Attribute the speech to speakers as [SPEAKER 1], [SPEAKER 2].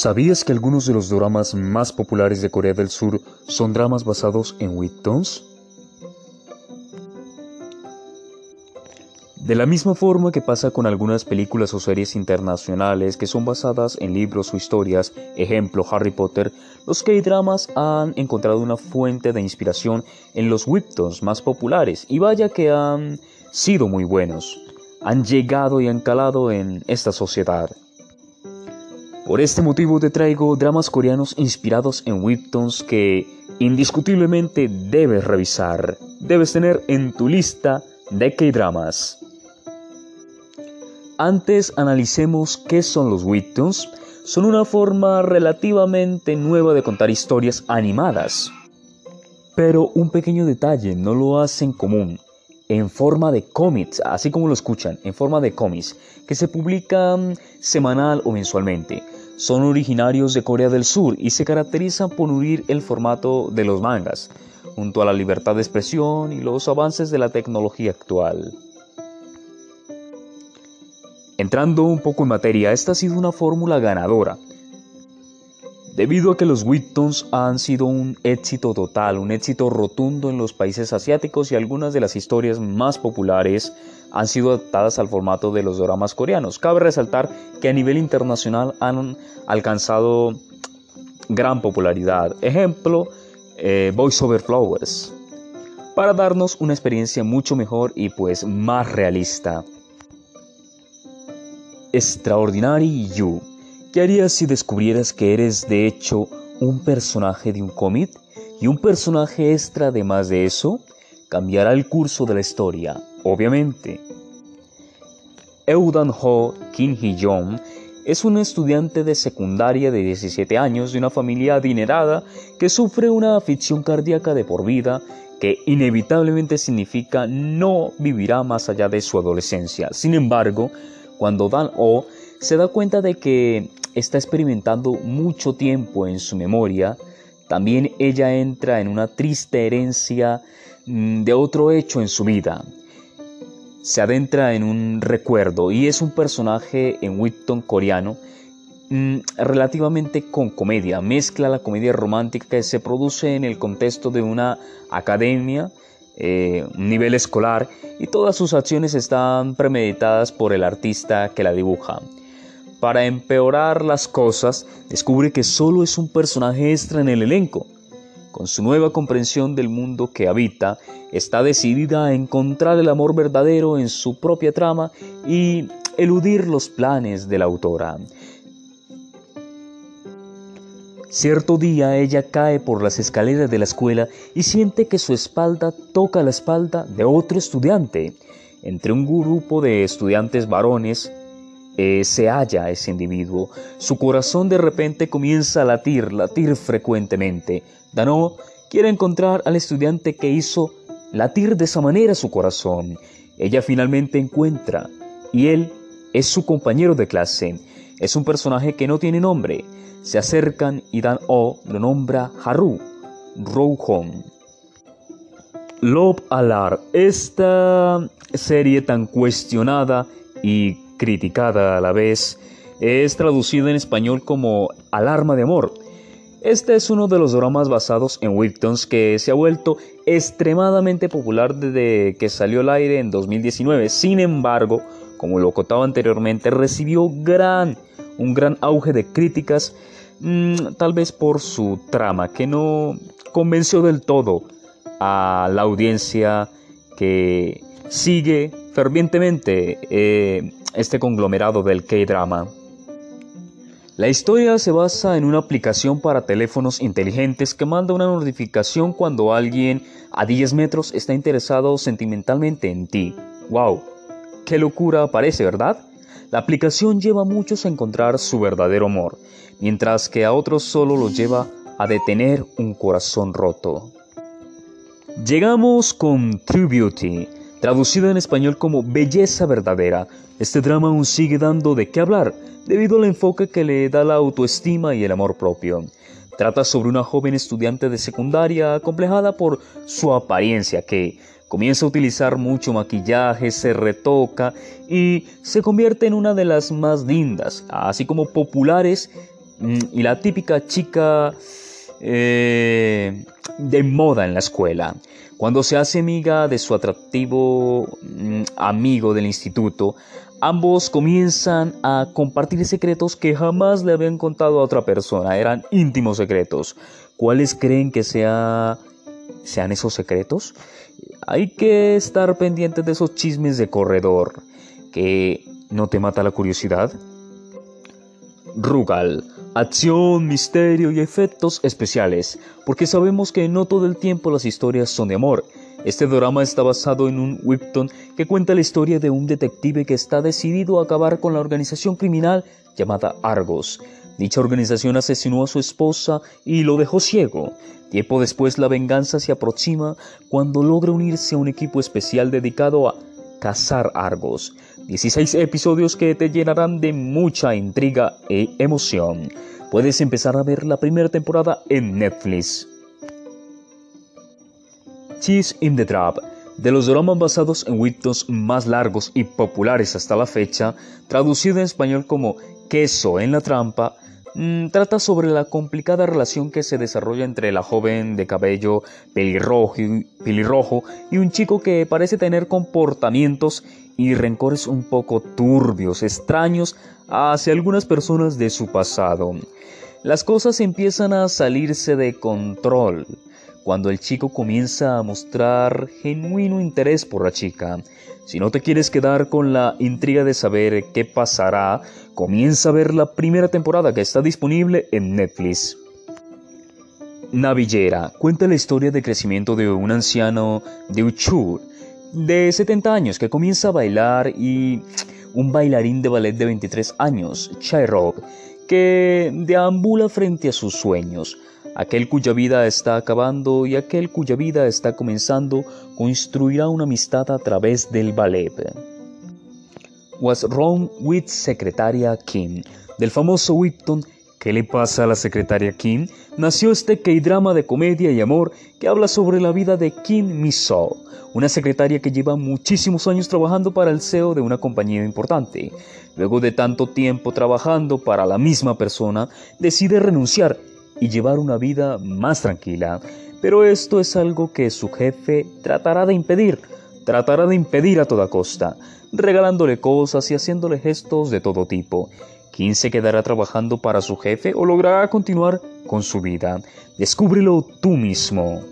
[SPEAKER 1] ¿Sabías que algunos de los dramas más populares de Corea del Sur son dramas basados en webtoons? De la misma forma que pasa con algunas películas o series internacionales que son basadas en libros o historias, ejemplo Harry Potter, los K-dramas han encontrado una fuente de inspiración en los webtoons más populares y vaya que han sido muy buenos, han llegado y han calado en esta sociedad. Por este motivo te traigo dramas coreanos inspirados en webtoons que indiscutiblemente debes revisar, debes tener en tu lista de K-dramas. Antes analicemos qué son los webtoons. Son una forma relativamente nueva de contar historias animadas. Pero un pequeño detalle no lo hacen común. En forma de cómics, así como lo escuchan, en forma de cómics, que se publican semanal o mensualmente. Son originarios de Corea del Sur y se caracterizan por unir el formato de los mangas, junto a la libertad de expresión y los avances de la tecnología actual. Entrando un poco en materia, esta ha sido una fórmula ganadora, debido a que los Webtoons han sido un éxito total, un éxito rotundo en los países asiáticos y algunas de las historias más populares han sido adaptadas al formato de los dramas coreanos. Cabe resaltar que a nivel internacional han alcanzado gran popularidad. Ejemplo, eh, Voice Over Flowers, para darnos una experiencia mucho mejor y pues más realista. Extraordinary You. ¿Qué harías si descubrieras que eres de hecho un personaje de un cómic y un personaje extra además de eso? Cambiará el curso de la historia obviamente. Eudan Ho Kim Hee-jong es un estudiante de secundaria de 17 años de una familia adinerada que sufre una afición cardíaca de por vida que inevitablemente significa no vivirá más allá de su adolescencia. Sin embargo, cuando Dan O se da cuenta de que está experimentando mucho tiempo en su memoria, también ella entra en una triste herencia mm, de otro hecho en su vida, se adentra en un recuerdo y es un personaje en Witton coreano mm, relativamente con comedia. Mezcla la comedia romántica que se produce en el contexto de una academia, eh, un nivel escolar, y todas sus acciones están premeditadas por el artista que la dibuja. Para empeorar las cosas, descubre que solo es un personaje extra en el elenco con su nueva comprensión del mundo que habita, está decidida a encontrar el amor verdadero en su propia trama y eludir los planes de la autora. Cierto día ella cae por las escaleras de la escuela y siente que su espalda toca la espalda de otro estudiante. Entre un grupo de estudiantes varones se halla ese individuo. Su corazón de repente comienza a latir, latir frecuentemente. Dano quiere encontrar al estudiante que hizo latir de esa manera su corazón. Ella finalmente encuentra y él es su compañero de clase. Es un personaje que no tiene nombre. Se acercan y Dan O lo nombra Haru, Rohon. Love Alarm, esta serie tan cuestionada y criticada a la vez, es traducida en español como Alarma de Amor este es uno de los dramas basados en webtoons que se ha vuelto extremadamente popular desde que salió al aire en 2019. Sin embargo, como lo contaba anteriormente, recibió gran, un gran auge de críticas, mm, tal vez por su trama, que no convenció del todo a la audiencia que sigue fervientemente eh, este conglomerado del K-drama. La historia se basa en una aplicación para teléfonos inteligentes que manda una notificación cuando alguien a 10 metros está interesado sentimentalmente en ti. ¡Wow! ¡Qué locura parece, ¿verdad? La aplicación lleva a muchos a encontrar su verdadero amor, mientras que a otros solo los lleva a detener un corazón roto. Llegamos con True Beauty, traducido en español como Belleza Verdadera. Este drama aún sigue dando de qué hablar, debido al enfoque que le da la autoestima y el amor propio. Trata sobre una joven estudiante de secundaria acomplejada por su apariencia que comienza a utilizar mucho maquillaje, se retoca y se convierte en una de las más lindas, así como populares mm, y la típica chica eh, de moda en la escuela. Cuando se hace amiga de su atractivo mm, amigo del instituto, ambos comienzan a compartir secretos que jamás le habían contado a otra persona. Eran íntimos secretos. ¿Cuáles creen que sea, sean esos secretos? Hay que estar pendientes de esos chismes de corredor. ¿Que no te mata la curiosidad? Rugal acción, misterio y efectos especiales, porque sabemos que no todo el tiempo las historias son de amor. Este drama está basado en un webtoon que cuenta la historia de un detective que está decidido a acabar con la organización criminal llamada Argos. Dicha organización asesinó a su esposa y lo dejó ciego. Tiempo después la venganza se aproxima cuando logra unirse a un equipo especial dedicado a cazar Argos. 16 episodios que te llenarán de mucha intriga e emoción. Puedes empezar a ver la primera temporada en Netflix. Cheese in the Trap. De los dramas basados en webtoons más largos y populares hasta la fecha, traducido en español como Queso en la trampa, Mm, trata sobre la complicada relación que se desarrolla entre la joven de cabello pelirrojo, y un chico que parece tener comportamientos y rencores un poco turbios, extraños hacia algunas personas de su pasado. Las cosas empiezan a salirse de control cuando el chico comienza a mostrar genuino interés por la chica. Si no te quieres quedar con la intriga de saber qué pasará, comienza a ver la primera temporada que está disponible en Netflix. Navillera cuenta la historia de crecimiento de un anciano de Uchur de 70 años que comienza a bailar y un bailarín de ballet de 23 años, Chairog, que deambula frente a sus sueños Aquel cuya vida está acabando y aquel cuya vida está comenzando construirá una amistad a través del ballet. What's Wrong with Secretaria Kim? Del famoso Whipton ¿Qué le pasa a la secretaria Kim? Nació este K-drama de comedia y amor que habla sobre la vida de Kim Miso, una secretaria que lleva muchísimos años trabajando para el CEO de una compañía importante. Luego de tanto tiempo trabajando para la misma persona, decide renunciar y llevar una vida más tranquila. Pero esto es algo que su jefe tratará de impedir, tratará de impedir a toda costa, regalándole cosas y haciéndole gestos de todo tipo. ¿Quién se quedará trabajando para su jefe o logrará continuar con su vida? Descúbrelo tú mismo.